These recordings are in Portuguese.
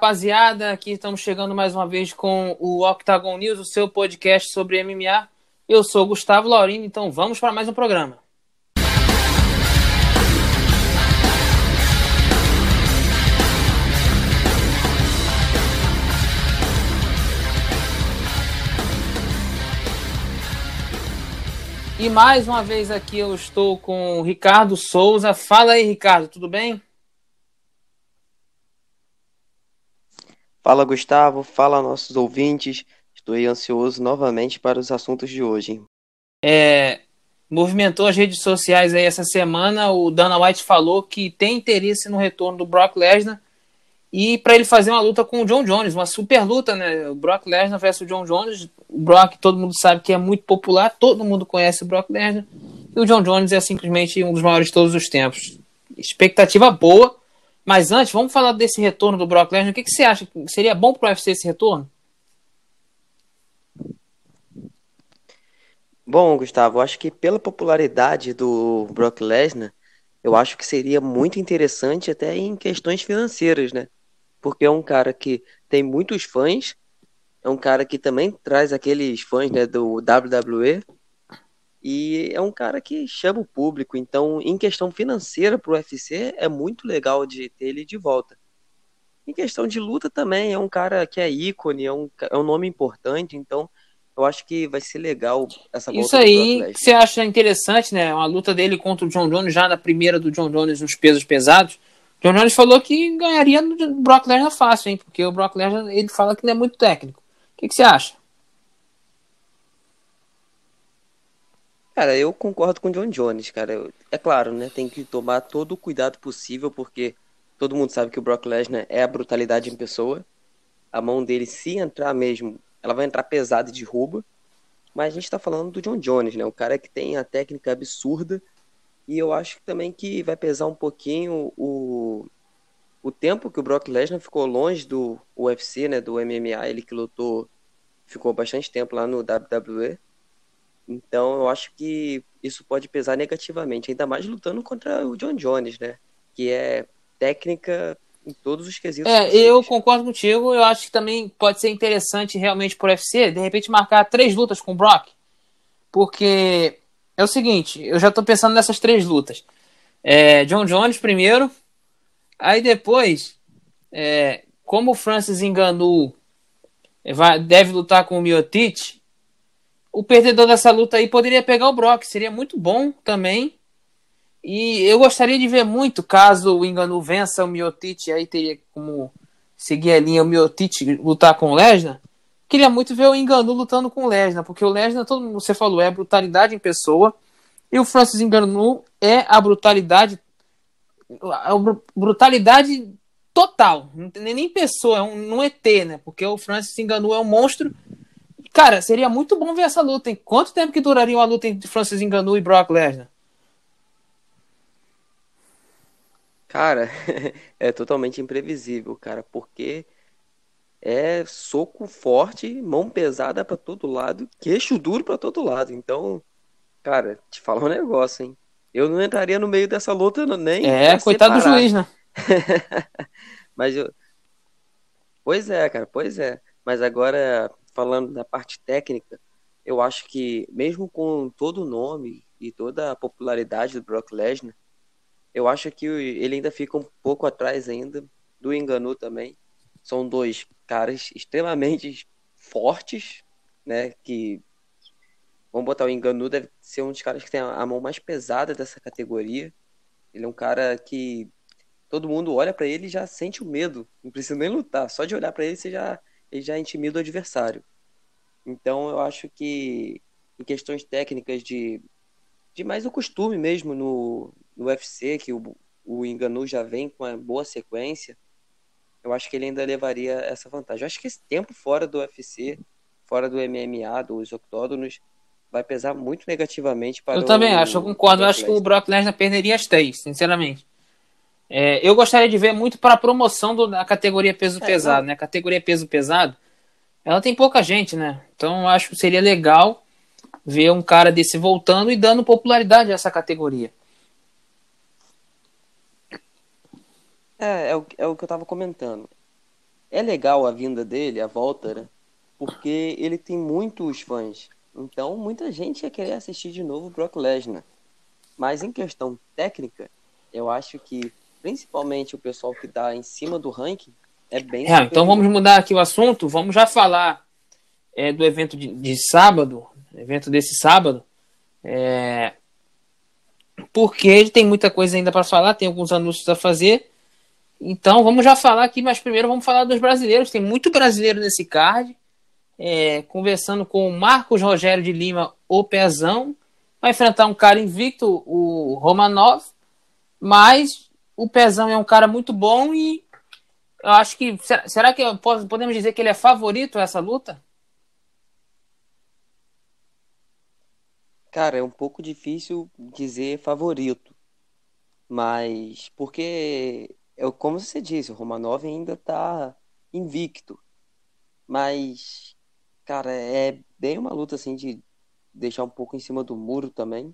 Rapaziada, aqui estamos chegando mais uma vez com o Octagon News, o seu podcast sobre MMA. Eu sou Gustavo Laurino, então vamos para mais um programa. E mais uma vez aqui eu estou com o Ricardo Souza. Fala aí, Ricardo, tudo bem? Fala Gustavo, fala nossos ouvintes. Estou ansioso novamente para os assuntos de hoje. É, movimentou as redes sociais aí essa semana. O Dana White falou que tem interesse no retorno do Brock Lesnar e para ele fazer uma luta com o John Jones, uma super luta, né? O Brock Lesnar versus o John Jones. O Brock, todo mundo sabe que é muito popular, todo mundo conhece o Brock Lesnar. E o John Jones é simplesmente um dos maiores de todos os tempos. Expectativa boa. Mas antes, vamos falar desse retorno do Brock Lesnar. O que, que você acha? Seria bom para o UFC esse retorno? Bom, Gustavo, acho que pela popularidade do Brock Lesnar, eu acho que seria muito interessante até em questões financeiras, né? Porque é um cara que tem muitos fãs, é um cara que também traz aqueles fãs né, do WWE e é um cara que chama o público, então, em questão financeira para o UFC, é muito legal de ter ele de volta. Em questão de luta também, é um cara que é ícone, é um, é um nome importante, então eu acho que vai ser legal essa. Isso aí que você acha interessante, né? Uma luta dele contra o John Jones, já na primeira do John Jones nos pesos pesados. John Jones falou que ganharia do Brock Lesnar fácil, hein? Porque o Brock Lesnar, ele fala que não é muito técnico. O que, que você acha? Cara, eu concordo com o John Jones, cara. É claro, né? Tem que tomar todo o cuidado possível, porque todo mundo sabe que o Brock Lesnar é a brutalidade em pessoa. A mão dele, se entrar mesmo, ela vai entrar pesada e derruba. Mas a gente tá falando do John Jones, né? O cara que tem a técnica absurda. E eu acho também que vai pesar um pouquinho o, o tempo que o Brock Lesnar ficou longe do UFC, né? Do MMA, ele que lutou, ficou bastante tempo lá no WWE. Então eu acho que isso pode pesar negativamente, ainda mais lutando contra o John Jones, né? Que é técnica em todos os quesitos. É, possíveis. eu concordo contigo. Eu acho que também pode ser interessante realmente pro UFC, de repente marcar três lutas com o Brock. Porque é o seguinte, eu já tô pensando nessas três lutas. É, John Jones primeiro, aí depois, é, como o Francis enganou, vai, deve lutar com o Miotite, o perdedor dessa luta aí poderia pegar o Brock, seria muito bom também. E eu gostaria de ver muito, caso o Enganu vença o Miotite, aí teria como seguir a linha o Miotite lutar com o Lesnar. Queria muito ver o Enganu lutando com o Lesnar, porque o Lesnar, todo mundo, você falou, é brutalidade em pessoa. E o Francis Enganu é a brutalidade a brutalidade total, nem pessoa, é um, um ET, né? Porque o Francis Enganu é um monstro Cara, seria muito bom ver essa luta. Em quanto tempo que duraria uma luta entre Francis Ngannou e Brock Lesnar? Cara, é totalmente imprevisível, cara, porque é soco forte, mão pesada para todo lado, queixo duro para todo lado. Então, cara, te falar um negócio, hein? Eu não entraria no meio dessa luta nem. É, coitado separar. do juiz, né? Mas eu. Pois é, cara, pois é. Mas agora, falando da parte técnica, eu acho que mesmo com todo o nome e toda a popularidade do Brock Lesnar, eu acho que ele ainda fica um pouco atrás ainda do Enganu também. São dois caras extremamente fortes, né, que vamos botar o Enganu deve ser um dos caras que tem a mão mais pesada dessa categoria. Ele é um cara que todo mundo olha para ele e já sente o medo, não precisa nem lutar, só de olhar para ele você já ele já intimida o adversário. Então eu acho que em questões técnicas de, de mais o costume mesmo no, no UFC, que o, o Enganu já vem com uma boa sequência, eu acho que ele ainda levaria essa vantagem. Eu acho que esse tempo fora do UFC, fora do MMA, dos octógonos, vai pesar muito negativamente para Eu o, também acho, eu concordo. Eu acho que o Brock Lesnar perderia as três, sinceramente. É, eu gostaria de ver muito para a promoção do, da categoria peso é, pesado, né? Categoria peso pesado, ela tem pouca gente, né? Então eu acho que seria legal ver um cara desse voltando e dando popularidade a essa categoria. É, é o, é o que eu tava comentando. é legal a vinda dele, a volta, né? Porque ele tem muitos fãs. Então, muita gente ia querer assistir de novo o Brock Lesnar. Mas em questão técnica, eu acho que principalmente o pessoal que está em cima do ranking é bem. É, então vamos mudar aqui o assunto. Vamos já falar é, do evento de, de, sábado, evento desse sábado. É, porque ele tem muita coisa ainda para falar, tem alguns anúncios a fazer. Então vamos já falar aqui, mas primeiro vamos falar dos brasileiros. Tem muito brasileiro nesse card. É, conversando com o Marcos Rogério de Lima, o Pezão. Vai enfrentar um cara invicto, o Romanov. Mas o Pezão é um cara muito bom e eu acho que. Será, será que podemos dizer que ele é favorito a essa luta? Cara, é um pouco difícil dizer favorito. Mas porque, é como você disse, o Romanov ainda tá invicto. Mas, cara, é bem uma luta assim de deixar um pouco em cima do muro também.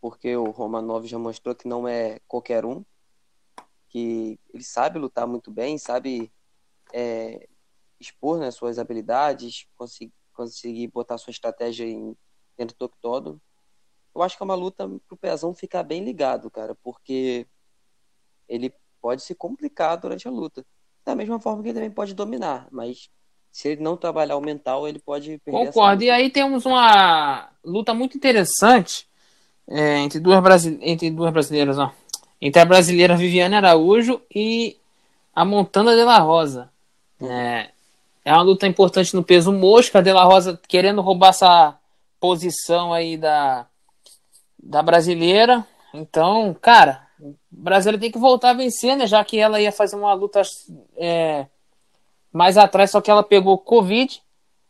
Porque o Romanov já mostrou que não é qualquer um. Que ele sabe lutar muito bem, sabe é, expor né, suas habilidades, conseguir, conseguir botar sua estratégia em, dentro do todo. Eu acho que é uma luta pro Pezão ficar bem ligado, cara, porque ele pode se complicar durante a luta. Da mesma forma que ele também pode dominar, mas se ele não trabalhar o mental, ele pode perder Concordo. E aí temos uma luta muito interessante é, entre, duas brasile... entre duas brasileiras, ó. Entre a brasileira Viviane Araújo e a Montana de la Rosa. É, é uma luta importante no peso mosca. A De La Rosa querendo roubar essa posição aí da, da brasileira. Então, cara, o brasileiro tem que voltar a vencer, né? Já que ela ia fazer uma luta é, mais atrás, só que ela pegou Covid.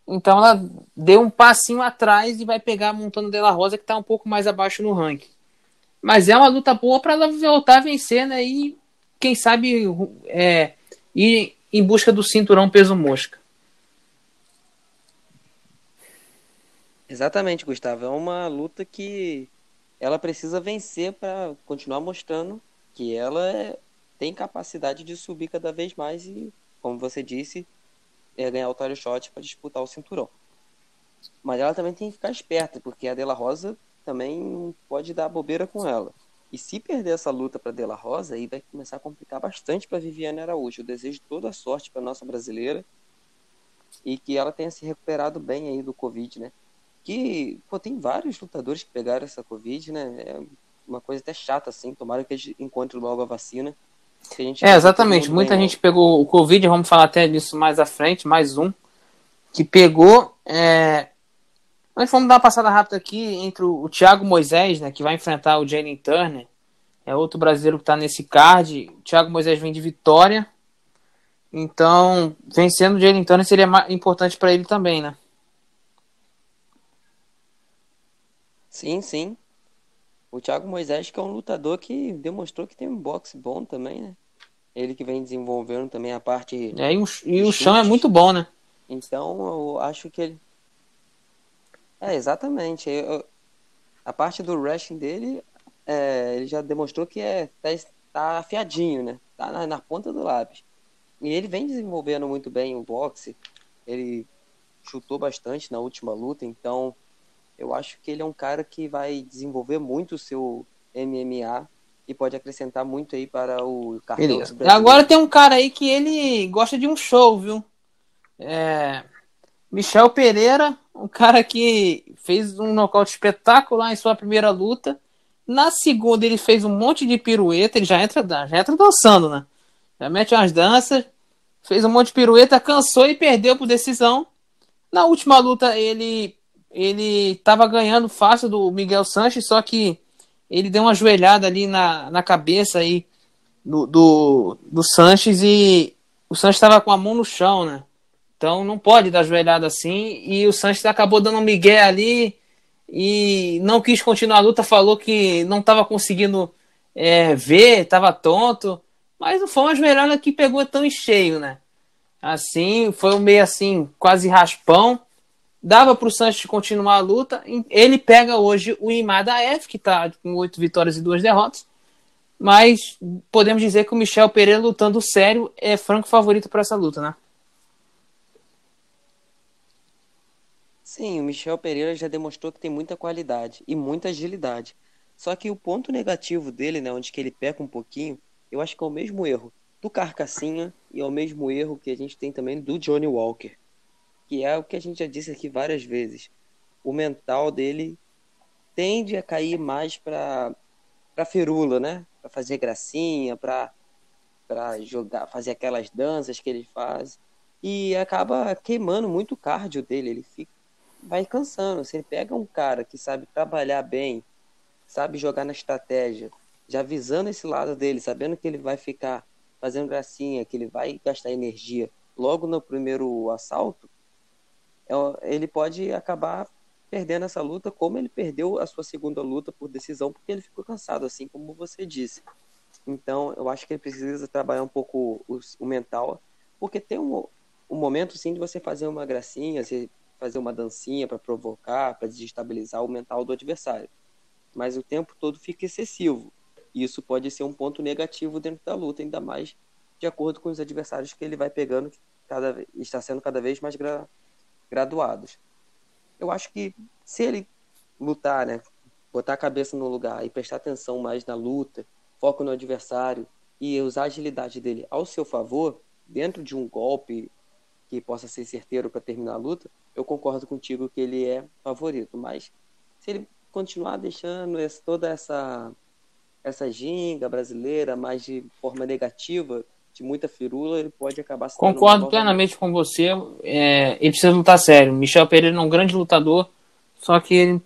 Então ela deu um passinho atrás e vai pegar a Montana de la Rosa, que está um pouco mais abaixo no ranking. Mas é uma luta boa para ela voltar a vencer, né? E quem sabe é, ir em busca do cinturão peso mosca. Exatamente, Gustavo. É uma luta que ela precisa vencer para continuar mostrando que ela tem capacidade de subir cada vez mais e, como você disse, é ganhar o title shot para disputar o cinturão. Mas ela também tem que ficar esperta, porque a Dela Rosa também pode dar bobeira com ela. E se perder essa luta para Dela Rosa, aí vai começar a complicar bastante para Viviane Araújo. Eu desejo toda a sorte para nossa brasileira e que ela tenha se recuperado bem aí do Covid, né? que pô, tem vários lutadores que pegaram essa Covid, né? É uma coisa até chata, assim. Tomara que eles encontrem logo a vacina. É, exatamente. Muita gente pegou o Covid, vamos falar até disso mais à frente, mais um, que pegou. É... Mas vamos dar uma passada rápida aqui entre o Thiago Moisés, né, que vai enfrentar o Jalen Turner. É outro brasileiro que está nesse card. O Thiago Moisés vem de vitória. Então, vencendo o Jalen Turner seria importante para ele também, né? Sim, sim. O Thiago Moisés, que é um lutador que demonstrou que tem um boxe bom também, né? Ele que vem desenvolvendo também a parte. É, e o, e o chão é muito bom, né? Então, eu acho que ele. É, exatamente. Eu, a parte do wrestling dele, é, ele já demonstrou que é, tá, tá afiadinho, né? Tá na, na, ponta do lápis. E ele vem desenvolvendo muito bem o boxe. Ele chutou bastante na última luta, então eu acho que ele é um cara que vai desenvolver muito o seu MMA e pode acrescentar muito aí para o cartel Agora tem um cara aí que ele gosta de um show, viu? É... Michel Pereira, um cara que fez um nocaute espetacular em sua primeira luta. Na segunda ele fez um monte de pirueta, ele já entra, já entra dançando, né? Já mete umas danças, fez um monte de pirueta, cansou e perdeu por decisão. Na última luta ele ele estava ganhando fácil do Miguel Sanches, só que ele deu uma joelhada ali na, na cabeça aí do, do, do Sanches e o Sanches estava com a mão no chão, né? Então não pode dar joelhada assim. E o Sanches acabou dando um migué ali e não quis continuar a luta, falou que não estava conseguindo é, ver, estava tonto. Mas não foi uma joelhada que pegou tão em cheio, né? Assim, foi um meio assim, quase raspão dava para o Sanches continuar a luta. Ele pega hoje o Imada F, que está com oito vitórias e duas derrotas. Mas podemos dizer que o Michel Pereira lutando sério é franco favorito para essa luta, né? Sim, o Michel Pereira já demonstrou que tem muita qualidade e muita agilidade. Só que o ponto negativo dele, né, onde que ele peca um pouquinho, eu acho que é o mesmo erro do Carcassinha e é o mesmo erro que a gente tem também do Johnny Walker, que é o que a gente já disse aqui várias vezes. O mental dele tende a cair mais para para ferula, né? Para fazer gracinha, para para jogar, fazer aquelas danças que ele faz e acaba queimando muito o cardio dele, ele fica vai cansando. Se ele pega um cara que sabe trabalhar bem, sabe jogar na estratégia, já visando esse lado dele, sabendo que ele vai ficar fazendo gracinha, que ele vai gastar energia logo no primeiro assalto, é ele pode acabar perdendo essa luta, como ele perdeu a sua segunda luta por decisão, porque ele ficou cansado, assim como você disse. Então, eu acho que ele precisa trabalhar um pouco o, o mental, porque tem um, um momento, sim, de você fazer uma gracinha, você fazer uma dancinha para provocar, para desestabilizar o mental do adversário. Mas o tempo todo fica excessivo. Isso pode ser um ponto negativo dentro da luta, ainda mais de acordo com os adversários que ele vai pegando, que cada, está sendo cada vez mais gra, graduados. Eu acho que se ele lutar, né, botar a cabeça no lugar e prestar atenção mais na luta, foco no adversário e usar a agilidade dele ao seu favor, dentro de um golpe que possa ser certeiro para terminar a luta, eu concordo contigo que ele é favorito. Mas se ele continuar deixando esse, toda essa essa ginga brasileira mais de forma negativa, de muita firula, ele pode acabar se Concordo plenamente com você. É, ele precisa lutar sério. Michel Pereira é um grande lutador, só que ele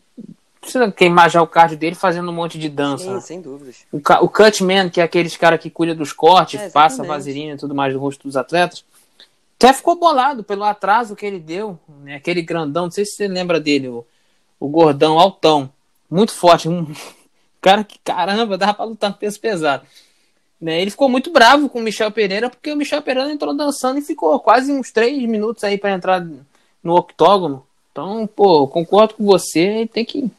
precisa queimar já o card dele fazendo um monte de dança. Sim, sem dúvidas. O, o Cutman, que é aqueles cara que cuida dos cortes, é, passa vaselina e tudo mais do rosto dos atletas, até ficou bolado pelo atraso que ele deu. Né? Aquele grandão, não sei se você lembra dele, o, o gordão altão, muito forte, um cara que caramba, dava pra lutar no peso pesado. Né? Ele ficou muito bravo com o Michel Pereira, porque o Michel Pereira entrou dançando e ficou quase uns três minutos aí para entrar no octógono. Então, pô, concordo com você, tem que.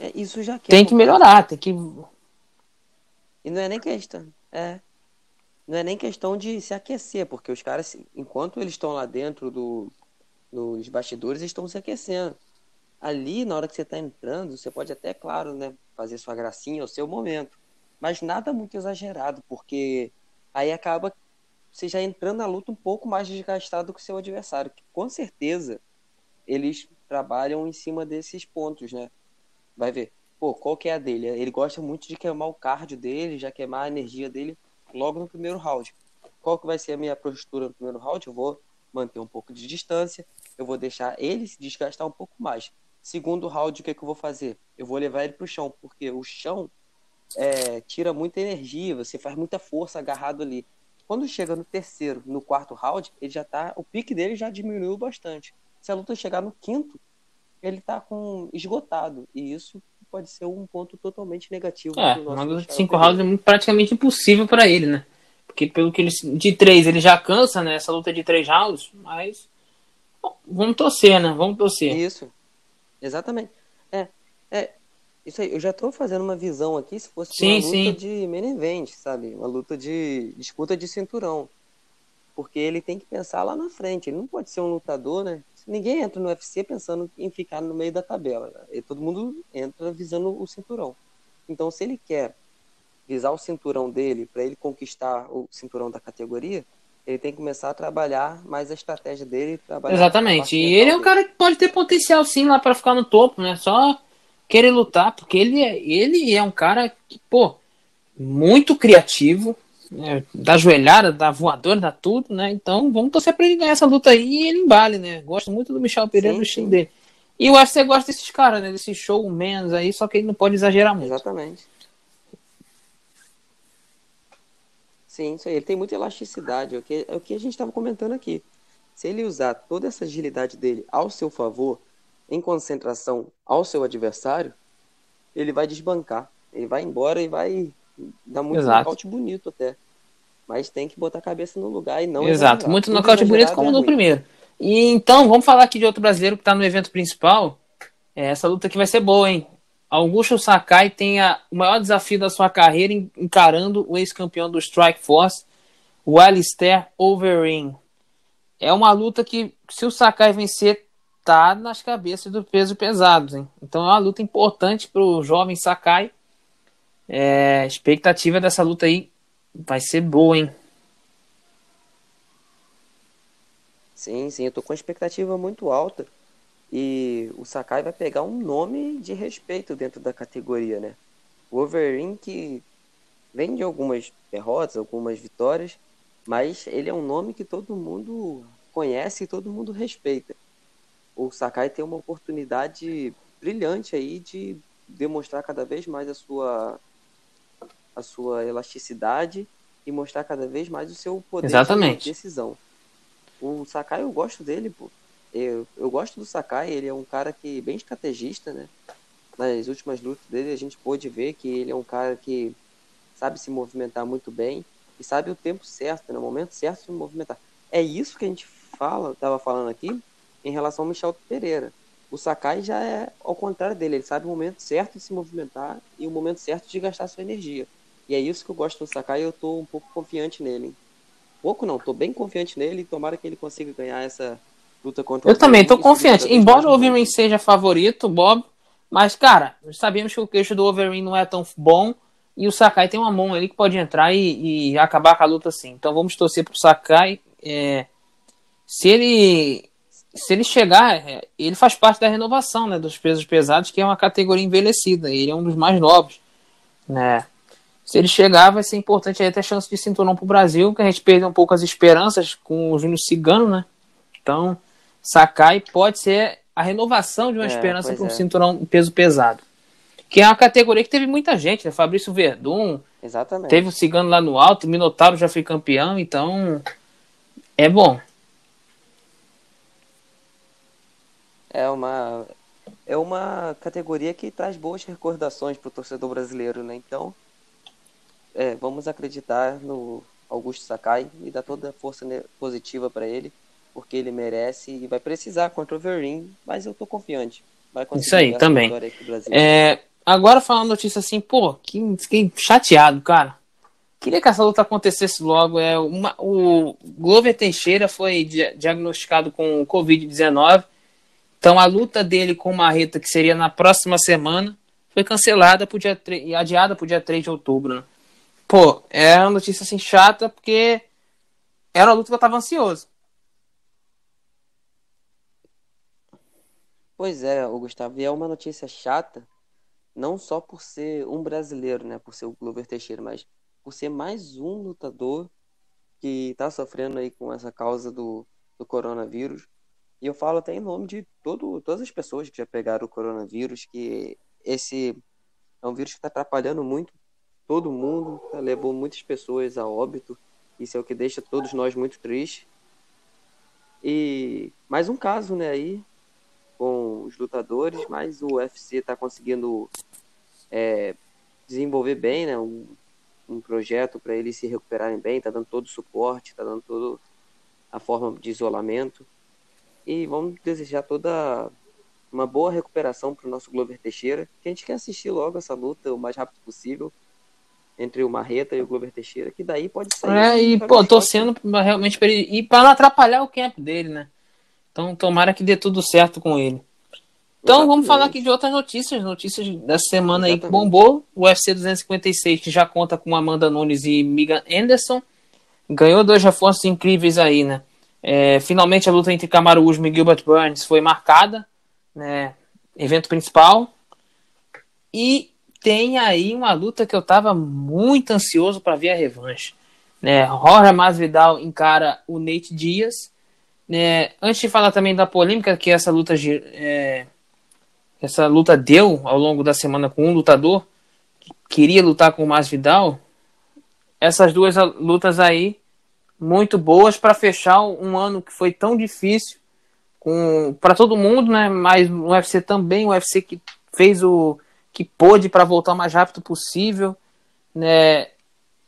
É, isso já Tem que melhorar, tem que. E não é nem questão. É. Não é nem questão de se aquecer, porque os caras, enquanto eles estão lá dentro do, nos bastidores, estão se aquecendo. Ali, na hora que você está entrando, você pode até, claro, né, fazer sua gracinha ao seu momento mas nada muito exagerado, porque aí acaba você já entrando na luta um pouco mais desgastado que o seu adversário, que com certeza eles trabalham em cima desses pontos, né? Vai ver, pô, qual que é a dele? Ele gosta muito de queimar o cardio dele, já queimar a energia dele logo no primeiro round. Qual que vai ser a minha postura no primeiro round? Eu vou manter um pouco de distância, eu vou deixar ele se desgastar um pouco mais. Segundo round, o que, é que eu vou fazer? Eu vou levar ele para o chão, porque o chão é, tira muita energia, você faz muita força agarrado ali. Quando chega no terceiro, no quarto round, ele já tá. O pique dele já diminuiu bastante. Se a luta chegar no quinto, ele tá com esgotado. E isso pode ser um ponto totalmente negativo. É, uma luta de cinco rounds é praticamente impossível para ele, né? Porque pelo que ele. De três ele já cansa, né? Essa luta de três rounds, mas. Bom, vamos torcer, né? Vamos torcer. Isso. Exatamente. É, é, isso aí, eu já tô fazendo uma visão aqui se fosse sim, uma luta sim. de main event, sabe? Uma luta de disputa de cinturão. Porque ele tem que pensar lá na frente. Ele não pode ser um lutador, né? Ninguém entra no UFC pensando em ficar no meio da tabela. Né? todo mundo entra visando o cinturão. Então, se ele quer visar o cinturão dele para ele conquistar o cinturão da categoria, ele tem que começar a trabalhar mais a estratégia dele. Exatamente. E ele é um cara que pode ter potencial sim lá para ficar no topo, né? Só querer lutar, porque ele é, ele é um cara que, pô, muito criativo, da joelhada, da voadora, da tudo, né? Então vamos torcer pra ele ganhar essa luta aí e ele embale, né? Gosto muito do Michel Pereira, sim, do estilo dele. E eu acho que você gosta desses caras, né? Desses showmans aí, só que ele não pode exagerar muito. Exatamente. Sim, isso aí. Ele tem muita elasticidade, é o que, é o que a gente estava comentando aqui. Se ele usar toda essa agilidade dele ao seu favor, em concentração ao seu adversário, ele vai desbancar. Ele vai embora e vai dar muito Exato. nocaute bonito até. Mas tem que botar a cabeça no lugar e não. Exato, exagerar. muito nocaute bonito como é no primeiro. E então, vamos falar aqui de outro brasileiro que está no evento principal. É, essa luta aqui vai ser boa, hein? Augusto Sakai tem a, o maior desafio da sua carreira encarando o ex-campeão do Strike Force, o Alistair Overeem. É uma luta que, se o Sakai vencer, tá nas cabeças do peso pesado, hein? Então é uma luta importante para o jovem Sakai. É, expectativa dessa luta aí vai ser boa, hein? Sim, sim, eu tô com uma expectativa muito alta. E o Sakai vai pegar um nome de respeito dentro da categoria, né? O Overeem que vem de algumas derrotas, algumas vitórias, mas ele é um nome que todo mundo conhece e todo mundo respeita. O Sakai tem uma oportunidade brilhante aí de demonstrar cada vez mais a sua a sua elasticidade e mostrar cada vez mais o seu poder Exatamente. de decisão. O Sakai eu gosto dele, pô. Eu, eu gosto do Sakai, ele é um cara que bem estrategista, né? Nas últimas lutas dele a gente pôde ver que ele é um cara que sabe se movimentar muito bem e sabe o tempo certo, no momento certo de se movimentar. É isso que a gente fala, tava falando aqui em relação ao Michel Pereira. O Sakai já é ao contrário dele, ele sabe o momento certo de se movimentar e o momento certo de gastar sua energia. E é isso que eu gosto do Sakai e eu tô um pouco confiante nele. Hein? Pouco não, tô bem confiante nele e tomara que ele consiga ganhar essa luta contra Eu também tô confiante. Embora o Overeem seja favorito, Bob, mas cara, sabemos que o queixo do Overeem não é tão bom e o Sakai tem uma mão ali que pode entrar e, e acabar com a luta assim. Então vamos torcer pro Sakai. É, se ele se ele chegar, é, ele faz parte da renovação né, dos pesos pesados, que é uma categoria envelhecida. Ele é um dos mais novos. Né? Se ele chegar, vai ser importante aí ter chance de cinturão para o Brasil, que a gente perdeu um pouco as esperanças com o Júnior Cigano, né? Então, Sakai pode ser a renovação de uma é, esperança para um é. cinturão peso pesado. Que é uma categoria que teve muita gente, né? Fabrício Verdun. Exatamente. Teve o Cigano lá no alto, Minotauro já foi campeão, então é bom. É uma é uma categoria que traz boas recordações para o torcedor brasileiro, né? Então, é, vamos acreditar no Augusto Sakai e dar toda a força positiva para ele, porque ele merece e vai precisar contra o Verin, mas eu tô confiante. Vai Isso aí, também. É, agora falando notícia assim, pô, que, fiquei chateado, cara. Queria que essa luta acontecesse logo. É uma, o Glover Teixeira foi diagnosticado com Covid-19 então a luta dele com o Marreta, que seria na próxima semana, foi cancelada pro dia 3, e adiada para o dia 3 de outubro. Né? Pô, é uma notícia assim chata, porque era uma luta que eu tava ansioso. Pois é, o Gustavo, e é uma notícia chata, não só por ser um brasileiro, né, por ser o Glover Teixeira, mas por ser mais um lutador que está sofrendo aí com essa causa do, do coronavírus. E eu falo até em nome de todo, todas as pessoas que já pegaram o coronavírus, que esse é um vírus que está atrapalhando muito todo mundo, tá, levou muitas pessoas a óbito. Isso é o que deixa todos nós muito tristes. E mais um caso, né, aí, com os lutadores, mas o UFC está conseguindo é, desenvolver bem, né, um, um projeto para eles se recuperarem bem, está dando todo o suporte, está dando toda a forma de isolamento. E vamos desejar toda uma boa recuperação para o nosso Glover Teixeira, que a gente quer assistir logo essa luta o mais rápido possível entre o Marreta e o Glover Teixeira, que daí pode sair. É, e pô, torcendo realmente para ele. E para não atrapalhar o camp dele, né? Então tomara que dê tudo certo com ele. Então Exatamente. vamos falar aqui de outras notícias, notícias dessa semana Exatamente. aí que bombou. O UFC 256, que já conta com Amanda Nunes e Megan Anderson, ganhou dois reforços incríveis aí, né? É, finalmente a luta entre Kamaru Usman e Gilbert Burns foi marcada, né? Evento principal. E tem aí uma luta que eu estava muito ansioso para ver a revanche. Né? Jorge Masvidal encara o Nate Diaz. Né? Antes de falar também da polêmica que essa luta, é, essa luta deu ao longo da semana com um lutador que queria lutar com o Masvidal, essas duas lutas aí muito boas para fechar um ano que foi tão difícil para todo mundo, né? Mas o UFC também, o UFC que fez o que pôde para voltar o mais rápido possível, né?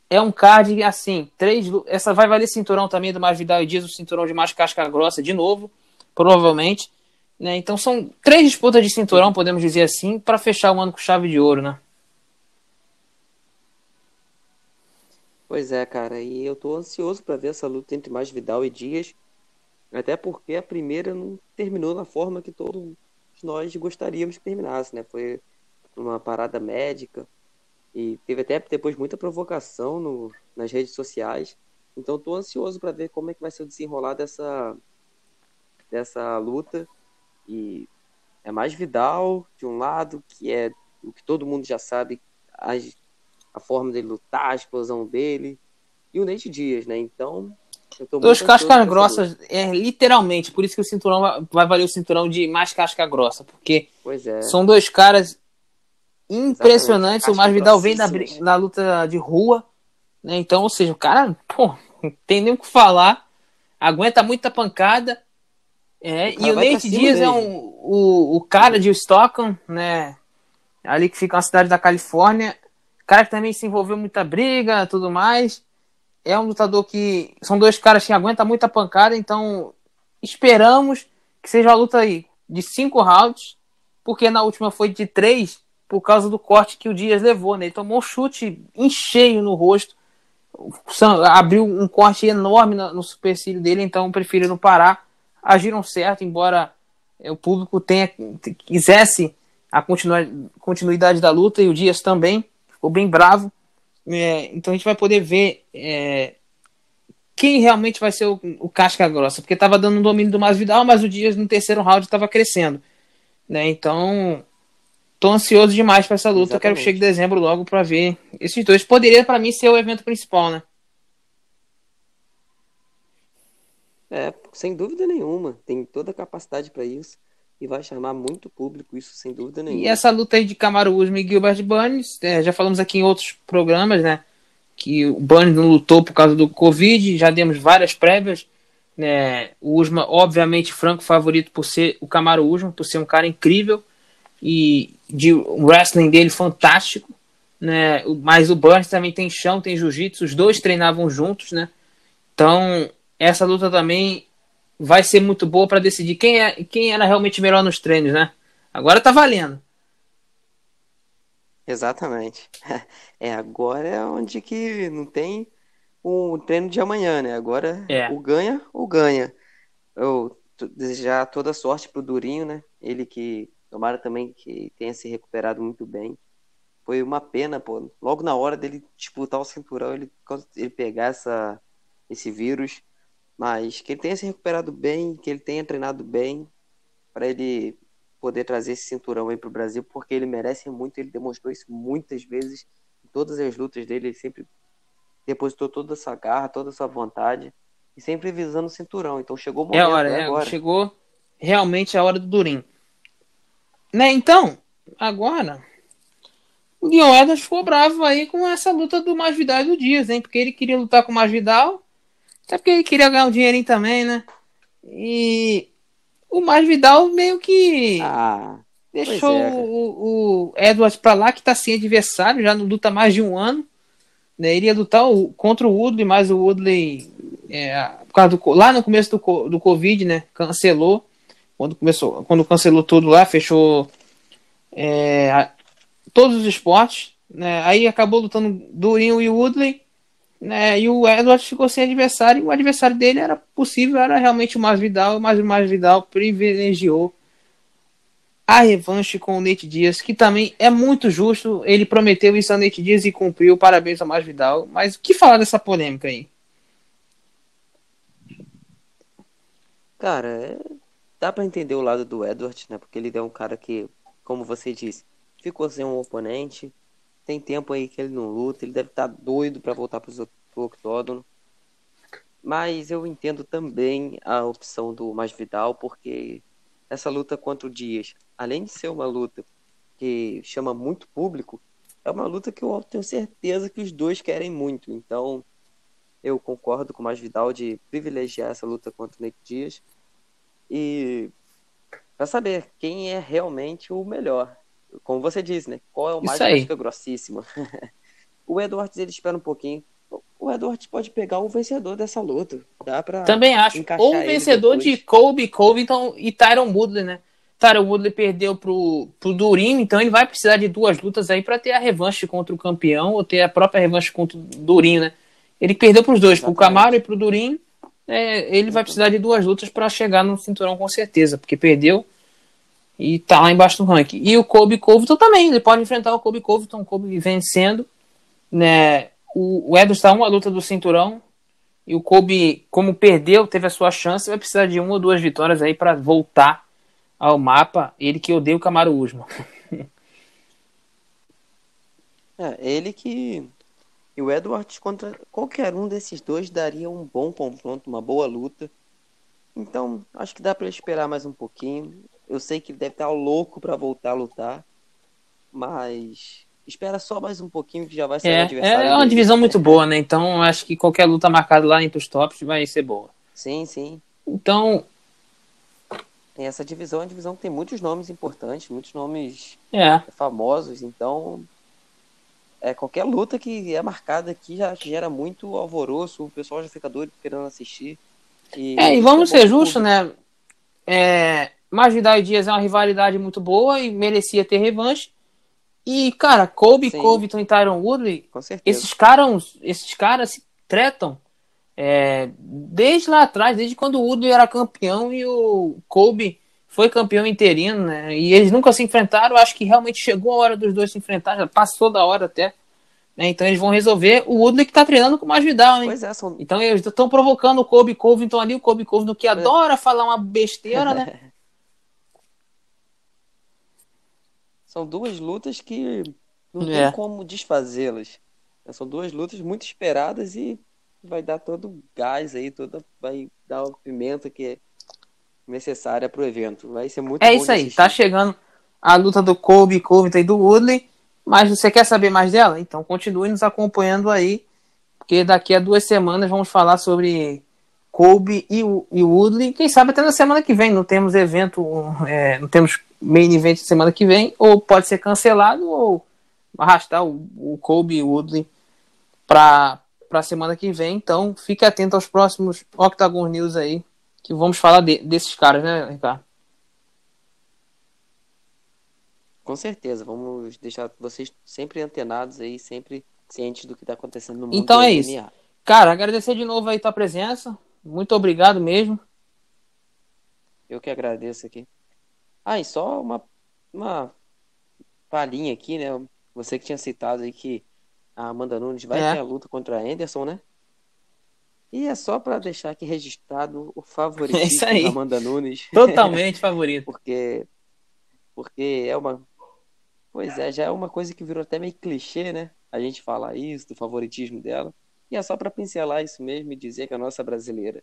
É um card assim, três, essa vai valer cinturão também do Masvidal e Dias, o cinturão de mais casca grossa de novo, provavelmente, né? Então são três disputas de cinturão, podemos dizer assim, para fechar o ano com chave de ouro, né? Pois é, cara, e eu tô ansioso para ver essa luta entre mais Vidal e Dias. Até porque a primeira não terminou da forma que todos nós gostaríamos que terminasse, né? Foi uma parada médica e teve até depois muita provocação no, nas redes sociais. Então estou ansioso para ver como é que vai ser o desenrolar dessa dessa luta e é mais Vidal de um lado que é o que todo mundo já sabe a, a forma dele lutar, a explosão dele e o Nate Dias, né? Então Dois cascas grossas, é literalmente, por isso que o cinturão vai valer o cinturão de mais casca grossa, porque é. são dois caras impressionantes. O Masvidal vem da, da luta de rua, né? Então, ou seja, o cara, pô, não tem nem o que falar, aguenta muita pancada. É, e o Nate Dias é um, o, o cara de Stockton, né? Ali que fica na cidade da Califórnia. Cara que também se envolveu muita briga tudo mais é um lutador que. São dois caras que aguentam muita pancada, então esperamos que seja uma luta aí de cinco rounds, porque na última foi de três, por causa do corte que o Dias levou, né? Ele tomou um chute em cheio no rosto, abriu um corte enorme no supercílio dele, então preferiram parar. Agiram certo, embora o público tenha quisesse a continuidade da luta e o Dias também ficou bem bravo. É, então a gente vai poder ver é, quem realmente vai ser o, o casca grossa, porque estava dando um domínio do Masvidal, mas o Dias no terceiro round estava crescendo, né? Então tô ansioso demais para essa luta. Exatamente. Quero que chegue dezembro logo para ver esses dois. Poderia para mim ser o evento principal, né? É, sem dúvida nenhuma. Tem toda a capacidade para isso e vai chamar muito público, isso sem dúvida nenhuma. E essa luta aí de Camaro Usman e Gilbert Burns, é, já falamos aqui em outros programas, né? Que o Burns não lutou por causa do Covid, já demos várias prévias. Né, o Usman, obviamente, franco favorito por ser o Camaro Usman, por ser um cara incrível e de wrestling dele fantástico. Né, mas o Burns também tem chão, tem jiu-jitsu, os dois treinavam juntos, né? Então, essa luta também vai ser muito boa para decidir quem, é, quem era realmente melhor nos treinos, né? Agora tá valendo. Exatamente. É, agora é onde que não tem o treino de amanhã, né? Agora é. o ganha, o ganha. Eu desejar toda sorte pro Durinho, né? Ele que tomara também que tenha se recuperado muito bem. Foi uma pena, pô. Logo na hora dele disputar o cinturão, ele, ele pegar essa, esse vírus mas que ele tenha se recuperado bem, que ele tenha treinado bem, para ele poder trazer esse cinturão aí para o Brasil, porque ele merece muito, ele demonstrou isso muitas vezes, em todas as lutas dele, ele sempre depositou toda essa garra, toda essa vontade, e sempre visando o cinturão. Então chegou o momento, é a hora, é agora. Chegou realmente a hora do Durim. Né, então, agora, o Guilherme Edwards ficou bravo aí com essa luta do Masvidal e do Dias, hein? Porque ele queria lutar com o Masvidal, até porque ele queria ganhar um dinheirinho também, né? E o Masvidal meio que ah, deixou é, o, o Edwards pra lá, que tá sem adversário, já não luta mais de um ano. Né? Iria lutar o, contra o Woodley, mas o Woodley, é, por causa do, lá no começo do, do Covid, né? Cancelou. Quando começou, quando cancelou tudo lá, fechou é, todos os esportes. Né? Aí acabou lutando Durinho e Woodley né, e o Edwards ficou sem adversário, e o adversário dele era possível, era realmente o Masvidal, mas o Masvidal privilegiou a revanche com o Nate Dias, que também é muito justo, ele prometeu isso a Nate Dias e cumpriu, parabéns ao Masvidal, mas o que falar dessa polêmica aí? Cara, é... dá para entender o lado do Edwards, né, porque ele é um cara que, como você disse, ficou sem um oponente, tem tempo aí que ele não luta, ele deve estar tá doido para voltar para o octógono. Mas eu entendo também a opção do Masvidal, porque essa luta contra o Dias, além de ser uma luta que chama muito público, é uma luta que eu tenho certeza que os dois querem muito. Então, eu concordo com o Masvidal de privilegiar essa luta contra o Nick Dias e para saber quem é realmente o melhor como você disse, né? Qual é o mais casca grossíssimo? o Edwards, ele espera um pouquinho. O Edwards pode pegar o vencedor dessa luta. Dá pra Também acho. Ou o vencedor de Colby Covington e Tyron Woodley, né? Tyron Woodley perdeu pro, pro Durinho, então ele vai precisar de duas lutas aí para ter a revanche contra o campeão ou ter a própria revanche contra o Durinho, né? Ele perdeu pros dois, Exatamente. pro Camaro e pro Durinho. É, ele vai precisar de duas lutas para chegar no cinturão com certeza, porque perdeu e tá lá embaixo do ranking. E o Kobe Covington também, ele pode enfrentar o Kobe Covington, o Kobe vencendo, né? O, o Edwards está uma luta do cinturão e o Kobe, como perdeu, teve a sua chance, vai precisar de uma ou duas vitórias aí para voltar ao mapa. Ele que odeia o Camaro Usman. é, ele que e o Edwards contra qualquer um desses dois daria um bom confronto, uma boa luta. Então, acho que dá para esperar mais um pouquinho. Eu sei que ele deve estar louco para voltar a lutar, mas espera só mais um pouquinho que já vai ser é, um adversário. É uma dele. divisão muito boa, né? Então, acho que qualquer luta marcada lá entre os tops vai ser boa. Sim, sim. Então, essa divisão é uma divisão que tem muitos nomes importantes, muitos nomes é. famosos, então é, qualquer luta que é marcada aqui já gera muito alvoroço, o pessoal já fica doido querendo assistir. E é, e vamos ser justos, né? É, Masvidal e Dias é uma rivalidade muito boa e merecia ter revanche. E, cara, Kobe, Sim. Covington e Tyron Woodley, esses caras, esses caras se tretam é, desde lá atrás, desde quando o Woodley era campeão e o Kobe foi campeão interino, né? E eles nunca se enfrentaram. Acho que realmente chegou a hora dos dois se enfrentar, já passou da hora até. Né? Então eles vão resolver. O Woodley que tá treinando com o Masvidal, hein? Pois é, são... Então eles estão provocando o Kobe Covington ali, o Kobe Covington que é. adora falar uma besteira, né? São duas lutas que não é. tem como desfazê-las. São duas lutas muito esperadas e vai dar todo o gás aí, toda, vai dar o pimenta que é necessária para o evento. Vai ser muito É isso aí, tá chegando a luta do Kobe, Covington e do Woodley. Mas você quer saber mais dela? Então continue nos acompanhando aí, porque daqui a duas semanas vamos falar sobre Kobe e, e Woodley. Quem sabe até na semana que vem. Não temos evento, é, não temos main event semana que vem, ou pode ser cancelado ou arrastar o, o Kobe e o Woodley para a semana que vem. Então fique atento aos próximos Octagon News aí que vamos falar de, desses caras, né, Ricardo? Com certeza, vamos deixar vocês sempre antenados aí, sempre cientes do que está acontecendo no mundo Então é MMA. isso. Cara, agradecer de novo aí tua presença. Muito obrigado mesmo. Eu que agradeço aqui. Ah, e só uma, uma palhinha aqui, né? Você que tinha citado aí que a Amanda Nunes vai é. ter a luta contra a Anderson, né? E é só para deixar aqui registrado o favorito é da Amanda Nunes. Totalmente favorito. porque, porque é uma. Pois é, já é uma coisa que virou até meio clichê, né? A gente falar isso, do favoritismo dela. E é só para pincelar isso mesmo e dizer que a nossa brasileira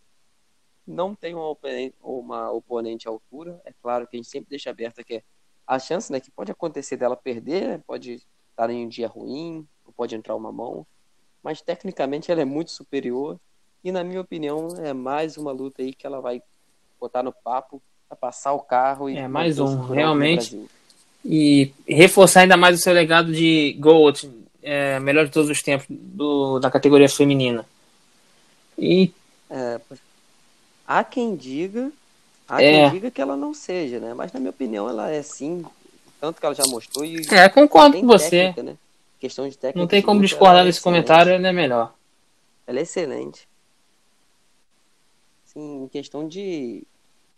não tem uma oponente, uma oponente à altura. É claro que a gente sempre deixa aberta que é a chance né, que pode acontecer dela perder, né? pode estar em um dia ruim, pode entrar uma mão. Mas tecnicamente ela é muito superior e na minha opinião, é mais uma luta aí que ela vai botar no papo para passar o carro e É mais um, realmente. E reforçar ainda mais o seu legado de GOAT, é, melhor de todos os tempos do, da categoria feminina. E é, há quem diga, há é, quem diga que ela não seja, né? Mas na minha opinião ela é sim, tanto que ela já mostrou e É, concordo com você. Técnica, né? Questão de técnica. Não tem como discordar é desse comentário, ela é melhor. Ela é excelente assim, em questão de,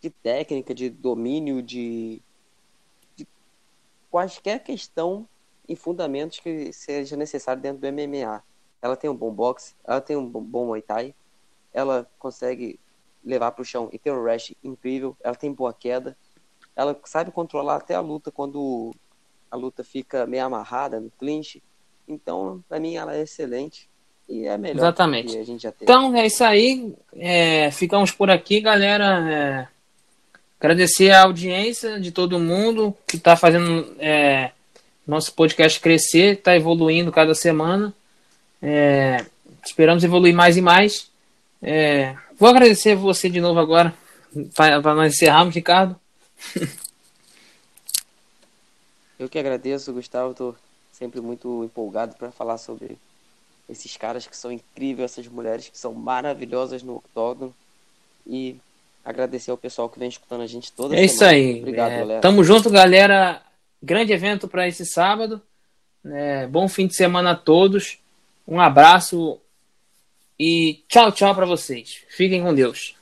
de técnica, de domínio, de, de quaisquer questão e fundamentos que seja necessário dentro do MMA. Ela tem um bom boxe, ela tem um bom Muay Thai, ela consegue levar para o chão e ter um rush incrível, ela tem boa queda, ela sabe controlar até a luta quando a luta fica meio amarrada no clinch. Então, para mim, ela é excelente. E é melhor Exatamente. a gente já teve. Então é isso aí. É, ficamos por aqui, galera. É, agradecer a audiência de todo mundo que está fazendo é, nosso podcast crescer, está evoluindo cada semana. É, esperamos evoluir mais e mais. É, vou agradecer você de novo agora, para nós encerrarmos, Ricardo. Eu que agradeço, Gustavo. Estou sempre muito empolgado para falar sobre esses caras que são incríveis, essas mulheres que são maravilhosas no octógono. E agradecer ao pessoal que vem escutando a gente toda É semana. isso aí. Obrigado, é, galera. Tamo junto, galera. Grande evento para esse sábado. É, bom fim de semana a todos. Um abraço E tchau, tchau para vocês. Fiquem com Deus.